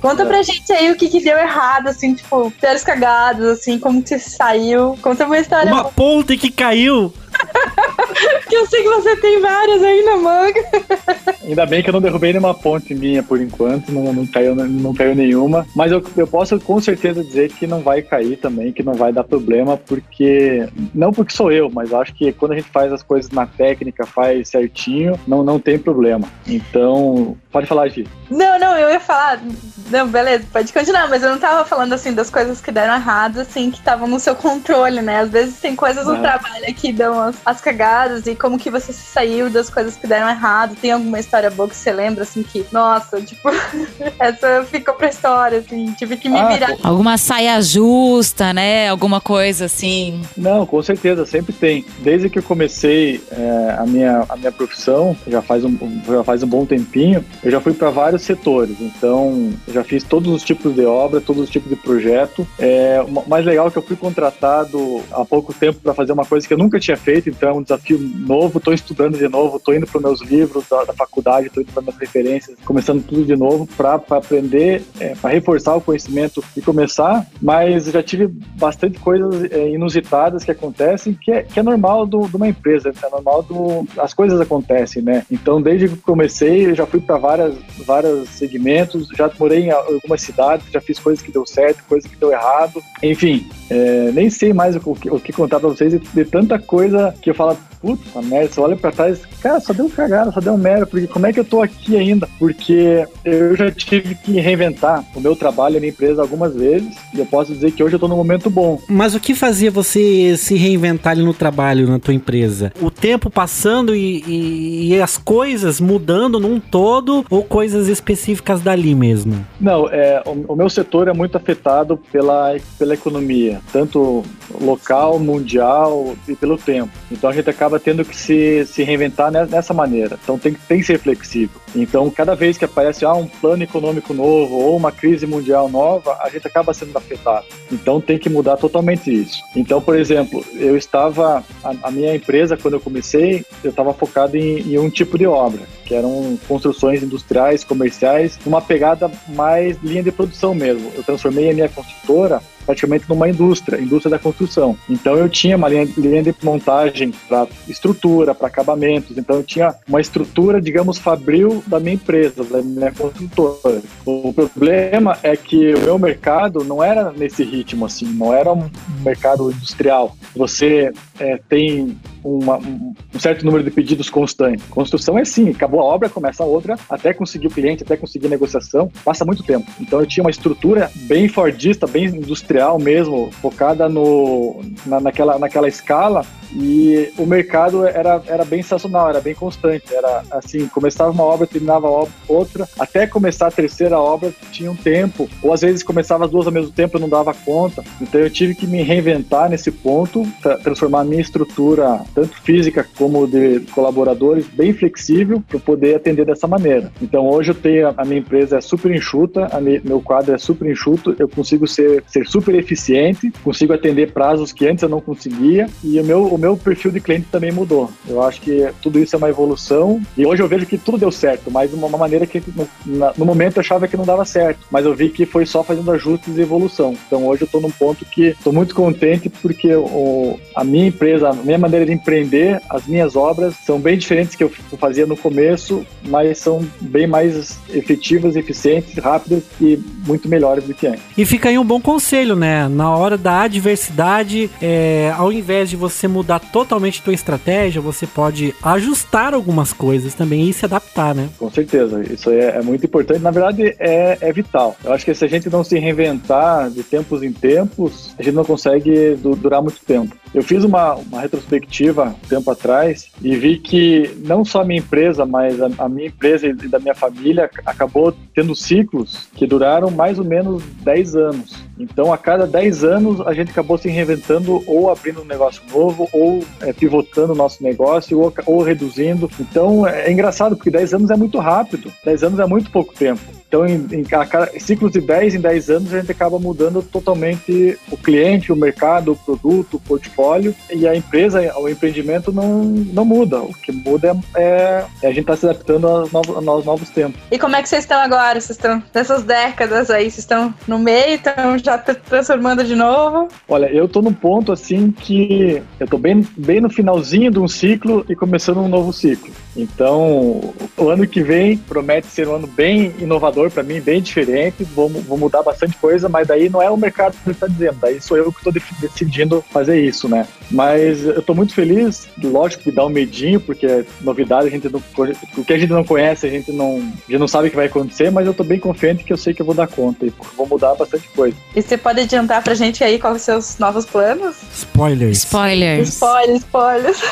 Conta pra gente aí o que, que deu errado, assim, tipo, piores cagadas, assim, como que saiu. Conta uma história. Uma ponte que caiu. que eu sei que você tem várias aí na manga. Ainda bem que eu não derrubei nenhuma ponte minha por enquanto, não, não, caiu, não caiu nenhuma. Mas eu, eu posso com certeza dizer que não vai cair também, que não vai dar problema, porque. Não porque sou eu, mas acho que quando a gente faz as coisas na técnica, faz certinho, não, não tem problema. Então, pode falar, Gi. Não, não, eu ia falar. Não, beleza, pode continuar, mas eu não tava falando assim das coisas que deram errado, assim, que estavam no seu controle, né? Às vezes tem coisas no trabalho que dão as, as cagadas e como que você se saiu das coisas que deram errado. Tem alguma história boa que você lembra, assim, que, nossa, tipo, essa ficou pra história, assim, tive que me ah, virar. Alguma saia justa, né? Alguma coisa assim. Não, com certeza, sempre tem. Desde que eu comecei é, a, minha, a minha profissão, já faz um, já faz um bom tempinho, eu já fui para vários setores. Então, eu já fiz todos os tipos de obra, todos os tipos de projeto. É, o mais legal é que eu fui contratado há pouco tempo para fazer uma coisa que eu nunca tinha feito, então é um desafio novo. Estou estudando de novo, estou indo para meus livros da, da faculdade estou indo para minhas referências, começando tudo de novo para aprender, é, para reforçar o conhecimento e começar. Mas já tive bastante coisas é, inusitadas que acontecem, que é, que é normal de uma empresa, é normal do, as coisas acontecem, né? Então, desde que comecei, eu já fui para várias, vários segmentos, já morei em algumas cidades, já fiz coisas que deu certo, coisas que deu errado. Enfim, é, nem sei mais o que, o que contar para vocês de tanta coisa que eu falo, puta merda, você olha pra trás, cara, só deu cagada, só deu merda, porque como é que eu tô aqui ainda? Porque eu já tive que reinventar o meu trabalho, a minha empresa algumas vezes, e eu posso dizer que hoje eu tô num momento bom. Mas o que fazia você se reinventar ali no trabalho, na tua empresa? O tempo passando e, e, e as coisas mudando num todo ou coisas específicas dali mesmo? Não, é, o, o meu setor é muito afetado pela, pela economia, tanto local, mundial e pelo tempo. Então a gente acaba acaba tendo que se, se reinventar nessa maneira. Então tem, tem que ser flexível. Então, cada vez que aparece ah, um plano econômico novo ou uma crise mundial nova, a gente acaba sendo afetado. Então tem que mudar totalmente isso. Então, por exemplo, eu estava, a, a minha empresa, quando eu comecei, eu estava focado em, em um tipo de obra, que eram construções industriais, comerciais, uma pegada mais linha de produção mesmo. Eu transformei a minha construtora praticamente numa indústria, indústria da construção. Então eu tinha uma linha, linha de montagem para estrutura, para acabamentos. Então eu tinha uma estrutura, digamos, fabril da minha empresa, da minha construtora. O problema é que o meu mercado não era nesse ritmo assim, não era um mercado industrial. Você é, tem uma, um certo número de pedidos constante. Construção é assim, acabou a obra, começa a outra, até conseguir o cliente, até conseguir negociação, passa muito tempo. Então eu tinha uma estrutura bem fordista, bem industrial mesmo, focada no, na, naquela, naquela escala e o mercado era, era bem sazonal, era bem constante. Era assim, começava uma obra, terminava outra, até começar a terceira obra tinha um tempo, ou às vezes começava as duas ao mesmo tempo, eu não dava conta. Então eu tive que me reinventar nesse ponto, transformar a minha estrutura, tanto física como de colaboradores, bem flexível para poder atender dessa maneira. Então hoje eu tenho a minha empresa é super enxuta, a meu quadro é super enxuto, eu consigo ser, ser super eficiente, consigo atender prazos que antes eu não conseguia e o meu, o meu perfil de cliente também mudou. Eu acho que tudo isso é uma evolução e hoje eu vejo que tudo deu certo, mas de uma maneira que no, no momento eu achava que não dava certo, mas eu vi que foi só fazendo ajustes e evolução. Então hoje eu estou num ponto que estou muito contente porque o, a minha empresa, a minha maneira de empreender, as minhas obras são bem diferentes que eu fazia no começo, mas são bem mais efetivas, eficientes, rápidas e muito melhores do que antes. E fica aí um bom conselho, né? Na hora da adversidade, é, ao invés de você mudar totalmente tua estratégia, você pode ajustar algumas coisas também e se adaptar, né? Com certeza, isso é, é muito importante. Na verdade, é, é, vital. Eu acho que se a gente não se reinventar de tempos em tempos, a gente não consegue durar muito tempo. Eu fiz uma, uma retrospectiva um tempo atrás e vi que não só a minha empresa, mas a, a minha empresa e da minha família acabou tendo ciclos que duraram mais ou menos 10 anos. Então, a cada 10 anos, a gente acabou se reinventando ou abrindo um negócio novo, ou é, pivotando o nosso negócio, ou, ou reduzindo. Então, é, é engraçado, porque 10 anos é muito rápido, 10 anos é muito pouco tempo. Então, em, em cada, ciclos de 10 em 10 anos, a gente acaba mudando totalmente o cliente, o mercado, o produto, o portfólio, e a empresa, o empreendimento não, não muda. O que muda é, é a gente estar tá se adaptando aos novos, aos novos tempos. E como é que vocês estão agora? Vocês estão nessas décadas aí? Vocês estão no meio, estão já transformando de novo? Olha, eu estou num ponto assim que eu estou bem, bem no finalzinho de um ciclo e começando um novo ciclo. Então, o ano que vem promete ser um ano bem inovador para mim, bem diferente. Vou, vou, mudar bastante coisa, mas daí não é o mercado que está dizendo, daí sou eu que estou decidindo fazer isso, né? Mas eu estou muito feliz, lógico que dá um medinho, porque é novidade, a gente não, o que a gente não conhece, a gente não, a gente não sabe o que vai acontecer, mas eu estou bem confiante que eu sei que eu vou dar conta e vou mudar bastante coisa. E você pode adiantar pra gente aí quais são os seus novos planos? Spoilers. Spoilers. Spoilers, spoilers.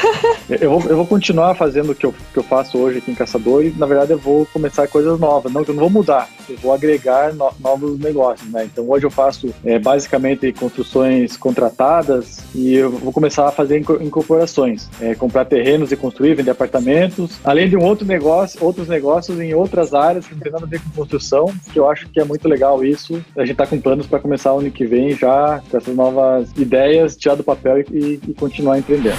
eu, vou, eu vou continuar fazendo o que eu que eu faço hoje aqui em Caçador e, na verdade, eu vou começar coisas novas. Não, eu não vou mudar, eu vou agregar no, novos negócios, né? Então, hoje eu faço é, basicamente construções contratadas e eu vou começar a fazer incorporações, é, comprar terrenos e construir, vender apartamentos, além de um outro negócio, outros negócios em outras áreas que não tem nada a ver com construção, que eu acho que é muito legal isso. A gente está com planos para começar ano que vem já com essas novas ideias, tirar do papel e, e continuar empreendendo.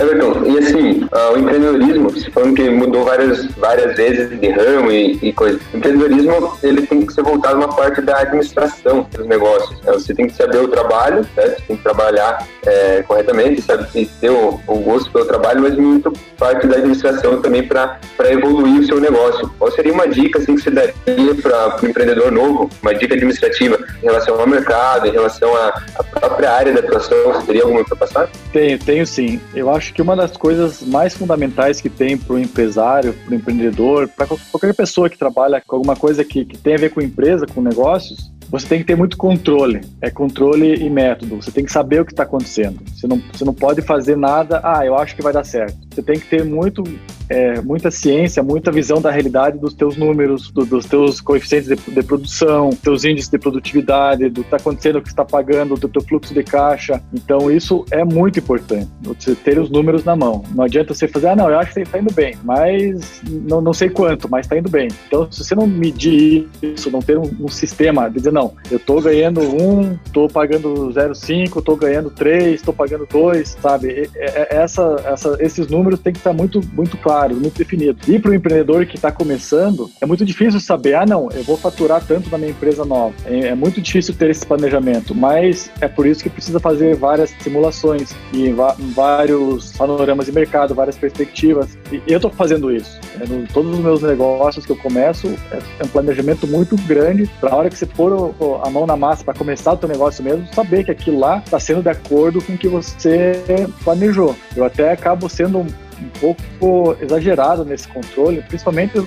Everton, e assim, uh, o empreendedorismo, você falando que mudou várias, várias vezes de ramo e, e coisa. O empreendedorismo, ele tem que ser voltado uma parte da administração dos negócios. Né? Você tem que saber o trabalho, certo? Você tem que trabalhar é, corretamente, sabe? E ter o, o, gosto pelo trabalho, mas muito parte da administração também para evoluir o seu negócio. Qual seria uma dica assim, que você daria para o empreendedor novo, uma dica administrativa em relação ao mercado, em relação à própria área da atuação? Você teria alguma para passar? Tenho, tenho sim. Eu acho que uma das coisas mais fundamentais que tem para o empresário, para o empreendedor, para qualquer pessoa que trabalha com alguma coisa que, que tem a ver com empresa, com negócios, você tem que ter muito controle. É controle e método. Você tem que saber o que está acontecendo. Você não, você não pode fazer nada, ah, eu acho que vai dar certo. Você tem que ter muito é, muita ciência, muita visão da realidade dos teus números, do, dos teus coeficientes de, de, produção, teus índices de produtividade, do que está acontecendo, o que está pagando, do teu fluxo de caixa. Então isso é muito importante, você ter os números na mão. Não adianta você fazer, ah, não, eu acho que está indo bem, mas não, não sei quanto, mas está indo bem. Então se você não medir isso, não ter um, um sistema de dizer, não, eu estou ganhando um, estou pagando 0,5, estou ganhando 3, estou pagando 2, sabe? Essa, essa, esses números têm que estar muito, muito claros muito definidos. E para o empreendedor que está começando, é muito difícil saber, ah, não, eu vou faturar tanto na minha empresa nova. É, é, muito difícil ter esse planejamento, mas é por isso que precisa fazer várias simulações e vários panoramas de mercado, várias perspectivas. E eu estou fazendo isso. É, no, todos os meus negócios que eu começo, é, é um planejamento muito grande para a hora que você pôr a mão na massa para começar o teu negócio mesmo, saber que aquilo lá está sendo de acordo com o que você planejou. Eu até acabo sendo um pouco exagerado nesse controle, principalmente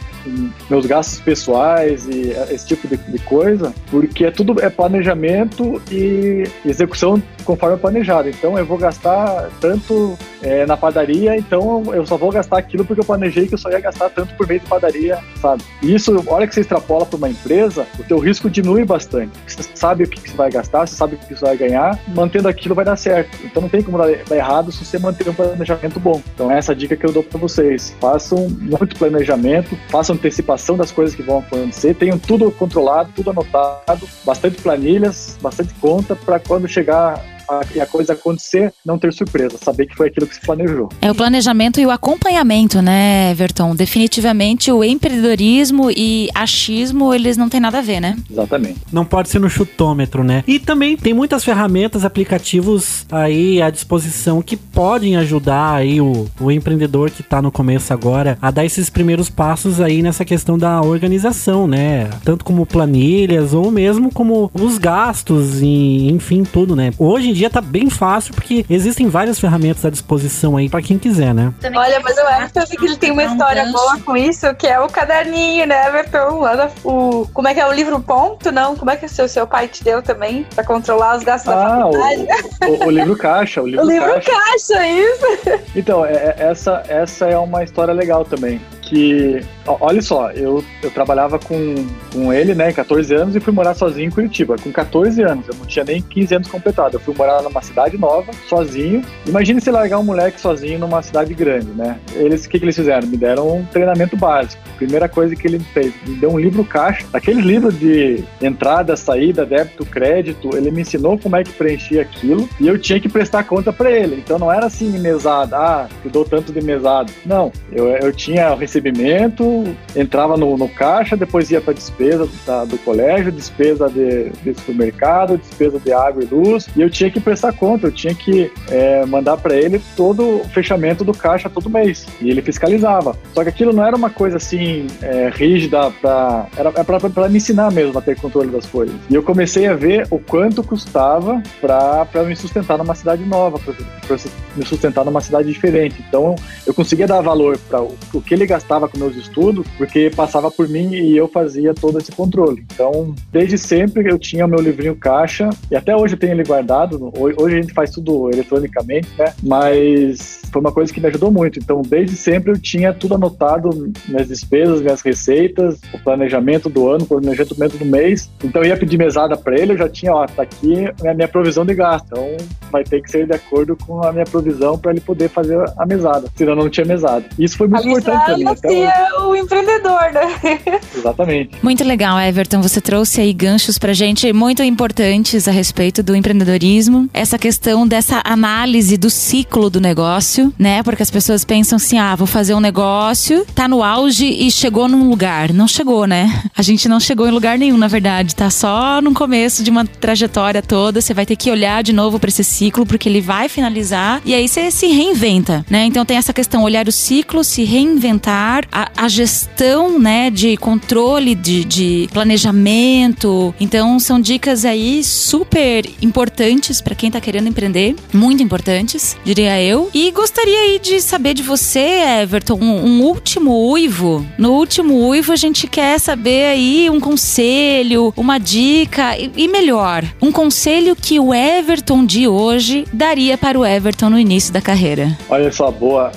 meus gastos pessoais e esse tipo de, de coisa, porque é tudo é planejamento e execução conforme planejado. Então eu vou gastar tanto é, na padaria, então eu só vou gastar aquilo porque eu planejei que eu só ia gastar tanto por mês de padaria, sabe? E isso, a hora que você extrapola para uma empresa, o teu risco diminui bastante. Você sabe o que você vai gastar, você sabe o que você vai ganhar, mantendo aquilo vai dar certo. Então não tem como dar, dar errado se você manter um planejamento bom. Então essa é dica que eu dou para vocês. Façam muito planejamento, façam antecipação das coisas que vão acontecer, tenham tudo controlado, tudo anotado, bastante planilhas, bastante conta para quando chegar e a coisa acontecer, não ter surpresa, saber que foi aquilo que se planejou. É o planejamento e o acompanhamento, né, Everton? Definitivamente o empreendedorismo e achismo, eles não têm nada a ver, né? Exatamente. Não pode ser no chutômetro, né? E também tem muitas ferramentas, aplicativos aí à disposição que podem ajudar aí o, o empreendedor que tá no começo agora a dar esses primeiros passos aí nessa questão da organização, né? Tanto como planilhas ou mesmo como os gastos e enfim, tudo, né? Hoje em dia tá bem fácil porque existem várias ferramentas à disposição aí para quem quiser, né? Olha, mas eu acho que ele tem uma história boa com isso, que é o caderninho, né, Everton? O, como é que é o livro ponto, não? Como é que o seu, seu pai te deu também para controlar os gastos ah, da faculdade? O, o, o, livro caixa, o livro, o livro caixa. caixa, isso. Então, é, é, essa, essa é uma história legal também que, olha só, eu, eu trabalhava com, com ele, né, 14 anos e fui morar sozinho em Curitiba, com 14 anos, eu não tinha nem 15 anos completados, eu fui morar numa cidade nova, sozinho, imagine se largar um moleque sozinho numa cidade grande, né, eles, o que que eles fizeram? Me deram um treinamento básico, primeira coisa que ele fez, me deu um livro caixa, aquele livro de entrada, saída, débito, crédito, ele me ensinou como é que preenchia aquilo e eu tinha que prestar conta para ele, então não era assim mesada, ah, eu dou tanto de mesado, não, eu, eu tinha recebimento, entrava no, no caixa, depois ia para despesa da, do colégio, despesa de, de, supermercado, despesa de água e luz, e eu tinha que prestar conta, eu tinha que é, mandar para ele todo o fechamento do caixa todo mês, e ele fiscalizava. Só que aquilo não era uma coisa assim é, rígida, pra, era, era para me ensinar mesmo a ter controle das coisas. E eu comecei a ver o quanto custava para me sustentar numa cidade nova, para me sustentar numa cidade diferente. Então eu conseguia dar valor para o, o que ele gastava com meus estudos, porque passava por mim e eu fazia todo esse controle. Então, desde sempre eu tinha o meu livrinho caixa, e até hoje eu tenho ele guardado. Hoje a gente faz tudo eletronicamente, né? Mas foi uma coisa que me ajudou muito. Então, desde sempre eu tinha tudo anotado, minhas despesas, minhas receitas, o planejamento do ano, o planejamento do mês. Então, eu ia pedir mesada para ele, eu já tinha, ó, tá aqui a minha provisão de gasto. Então, vai ter que ser de acordo com a minha provisão para ele poder fazer a mesada. Senão, não tinha mesada. Isso foi muito importante para mim. influencia o empreendedor, né? Exatamente. Muito legal, Everton. Você trouxe aí ganchos pra gente muito importantes a respeito do empreendedorismo. Essa questão dessa análise do ciclo do negócio, né? Porque as pessoas pensam assim: ah, vou fazer um negócio, tá no auge e chegou num lugar. Não chegou, né? A gente não chegou em lugar nenhum, na verdade. Tá só no começo de uma trajetória toda. Você vai ter que olhar de novo pra esse ciclo, porque ele vai finalizar. E aí você se reinventa, né? Então tem essa questão: olhar o ciclo, se reinventar, a, a gestão, né, de controle, de, de planejamento. Então são dicas aí super importantes para quem tá querendo empreender, muito importantes, diria eu. E gostaria aí de saber de você, Everton, um, último uivo. No último uivo a gente quer saber aí um conselho, uma dica e, e melhor, um conselho que o Everton de hoje daria para o Everton no início da carreira. Olha só, boa.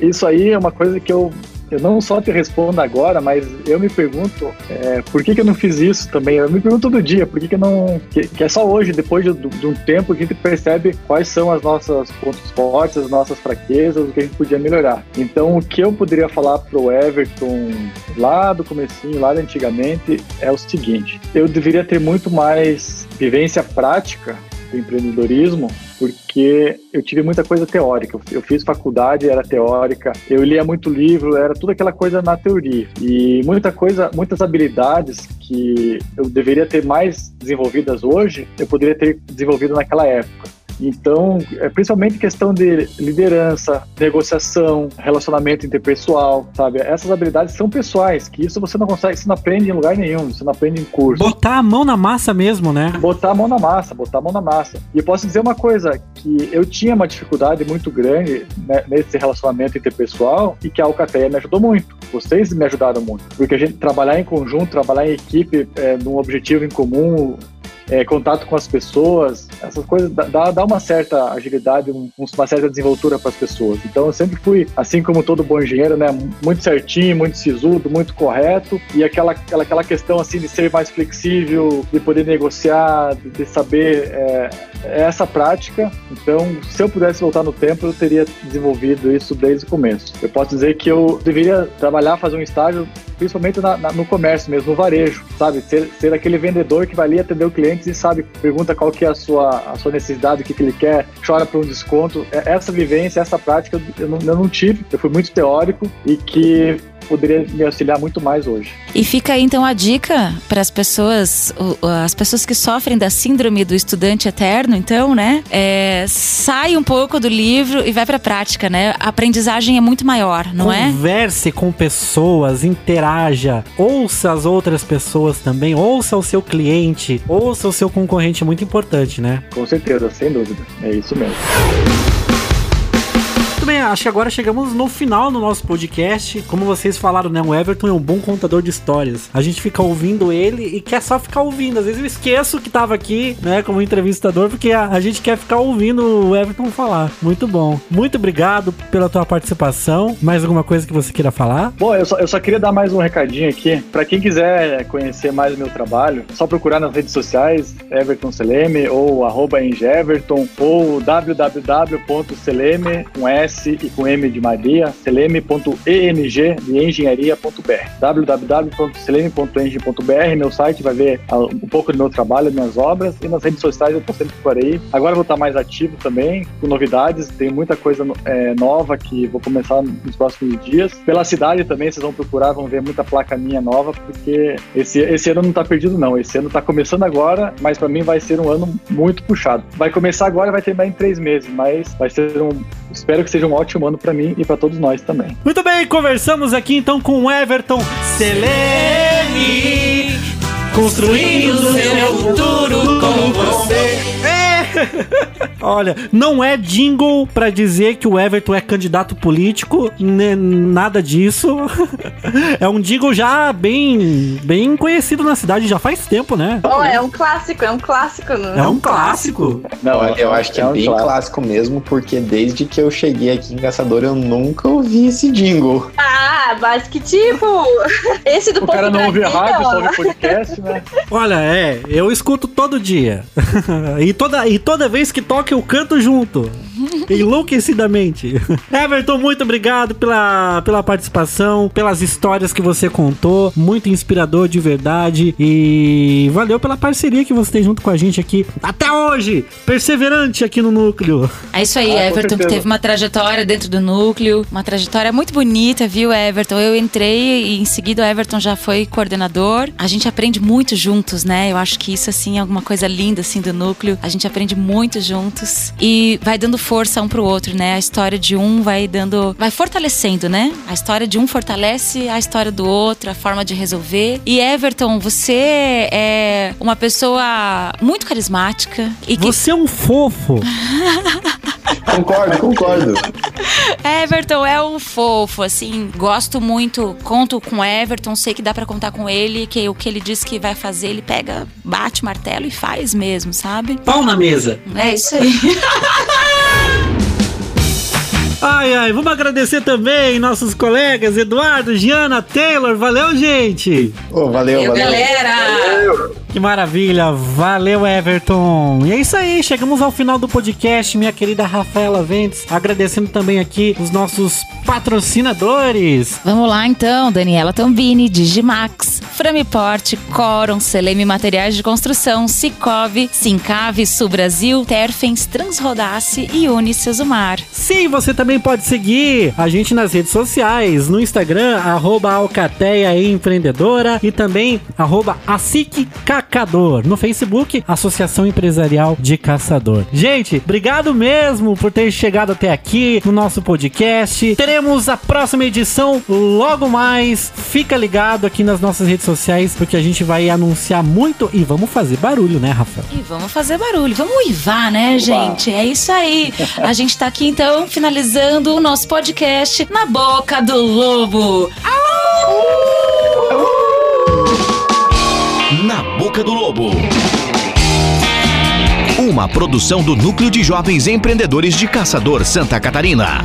Isso aí é uma coisa que eu, eu não só te respondo agora, mas eu me pergunto é, por que, que eu não fiz isso também. Eu me pergunto todo dia, por que, que eu não. Que, que é só hoje, depois de, de um tempo, que a gente percebe quais são as nossas pontos fortes, as nossas fraquezas, o que a gente podia melhorar. Então, o que eu poderia falar pro Everton lá do comecinho, lá de antigamente, é o seguinte: eu deveria ter muito mais vivência prática do empreendedorismo porque eu tive muita coisa teórica. Eu- fiz faculdade, era teórica, eu lia muito livro, era tudo aquela coisa na teoria. E muita coisa, muitas habilidades que eu deveria ter mais desenvolvidas hoje, eu poderia ter desenvolvido naquela época. Então, é principalmente questão de liderança, negociação, relacionamento interpessoal, sabe? Essas habilidades são pessoais, que isso você não consegue, você não aprende em lugar nenhum, você não aprende em curso Botar a mão na massa mesmo, né? botar a mão na massa, botar a mão na massa. E eu posso dizer uma coisa, que eu tinha uma dificuldade muito grande né, nesse relacionamento interpessoal e que a Alcateia me ajudou muito. Vocês me ajudaram muito. Porque a gente trabalhar em conjunto, trabalhar em equipe, é, num objetivo em comum, é, contato com as pessoas, essas coisas dá, dá uma certa agilidade, um- uma certa desenvoltura para as pessoas. Então eu sempre fui, assim como todo bom engenheiro, né, muito certinho, muito sisudo, muito correto e aquela, aquela, aquela questão assim de ser mais flexível, de poder negociar, de, de saber é, é essa prática. Então, se eu pudesse voltar no tempo, eu teria desenvolvido isso desde o começo. Eu posso dizer que eu deveria trabalhar, fazer um estágio principalmente na- na- no comércio mesmo, no varejo, sabe? Ser, ser aquele vendedor que vai ali atender o cliente e sabe, pergunta qual que é a sua, a sua necessidade, o que, que ele quer, chora por um desconto. É- Essa vivência, essa prática eu não, eu não tive, eu fui muito teórico e que poderia me auxiliar muito mais hoje. E fica aí então a dica para as pessoas, as pessoas que sofrem da síndrome do estudante eterno, então, né? É, sai um pouco do livro e vai para a prática, né? A aprendizagem é muito maior, não é? Converse com pessoas, interaja, ouça as outras pessoas também, ouça o seu cliente, ouça o seu concorrente, é muito importante, né? Com certeza, sem dúvida. É isso mesmo. Muito bem, acho que agora chegamos no final do nosso podcast. Como vocês falaram, né? O Everton é um bom contador de histórias. A gente fica ouvindo ele e quer só ficar ouvindo. Às vezes eu esqueço que tava aqui, né, como entrevistador, porque a, a gente quer ficar ouvindo o Everton falar. Muito bom. Muito obrigado pela tua participação. Mais alguma coisa que você queira falar? Bom, eu só, eu só queria dar mais um recadinho aqui. Para quem quiser conhecer mais o meu trabalho, é só procurar nas redes sociais, Everton Seleme, ou arroba engeverton, ou www.seleme, com S e com M de Maria, seleme.eng de engenharia.br. www.seleme.eng.br, meu site vai ver ah, um pouco do meu trabalho, minhas obras, e nas redes sociais eu tô sempre por aí. Agora vou estar mais ativo também, com novidades, tem muita coisa eh, nova que vou começar nos próximos dias. Pela cidade também, vocês vão procurar, vão ver muita placa minha nova, porque esse, esse ano não tá perdido não, esse ano tá começando agora, mas para mim vai ser um ano muito puxado. Vai começar agora vai terminar em três meses, mas vai ser um, espero que seja um ótimo ano para mim e para todos nós também. Muito bem, conversamos aqui então com Everton Selene. Construindo o seu futuro com você. Olha, não é jingle pra dizer que o Everton é candidato político, né, nada disso. É um jingle já bem, bem conhecido na cidade, já faz tempo, né? Oh, é um clássico, é um clássico. Não? É um clássico. Não, eu, acho que é, um bem clássico. clássico mesmo, porque desde que eu cheguei aqui em Caçador eu nunca ouvi esse jingle. Ah, mas que tipo? Esse do O cara não ouve rádio, só ouve podcast, né? Olha, é, eu escuto todo dia. e, toda, e toda vez que toca eu canto junto. Enlouquecidamente. Everton, muito obrigado pela, pela participação, pelas histórias que você contou. Muito inspirador de verdade. E valeu pela parceria que você tem junto com a gente aqui até hoje. Perseverante aqui no núcleo. É isso aí, Ah, Everton, que teve uma trajetória dentro do núcleo, uma trajetória muito bonita, viu, Everton? Eu entrei e em seguida o Everton já foi coordenador. A gente aprende muito juntos, né? Eu acho que isso, assim, é alguma coisa linda, assim, do núcleo. A gente aprende muito juntos e vai dando força um pro outro, né? A história de um vai dando, vai fortalecendo, né? A história de um fortalece a história do outro, a forma de resolver. E Everton, você é uma pessoa muito carismática e que Você é um fofo. Concordo, concordo. Everton é um fofo, assim, gosto muito, conto com Everton, sei que dá pra contar com ele, que o que ele diz que vai fazer, ele pega, bate o martelo e faz mesmo, sabe? Pau na mesa. É isso aí. Ai, ai, vamos agradecer também nossos colegas Eduardo, Giana, Taylor. Valeu, gente. Ô, valeu, valeu. galera! Que maravilha, valeu Everton. E é isso aí, chegamos ao final do podcast, minha querida Rafaela Ventes, agradecendo também aqui os nossos patrocinadores. Vamos lá então, Daniela Tombini, Digimax, Framiport, Coron, Seleme Materiais de Construção, Cicobi, Sincave, Sul Brasil, Terfens, Transrodace e Unicesumar. Sim, você também pode seguir a gente nas redes sociais, no Instagram, arroba Alcateia Empreendedora e também arroba Cacador, no Facebook, Associação Empresarial de Caçador. Gente, obrigado mesmo por ter chegado até aqui no nosso podcast. Teremos a próxima edição logo mais. Fica ligado aqui nas nossas redes sociais, porque a gente vai anunciar muito e vamos fazer barulho, né, Rafa? E vamos fazer barulho, vamos uivar, né, gente? É isso aí. A gente tá aqui então finalizando o nosso podcast na boca do lobo. Na Boca do Lobo. Uma produção do Núcleo de Jovens Empreendedores de Caçador Santa Catarina.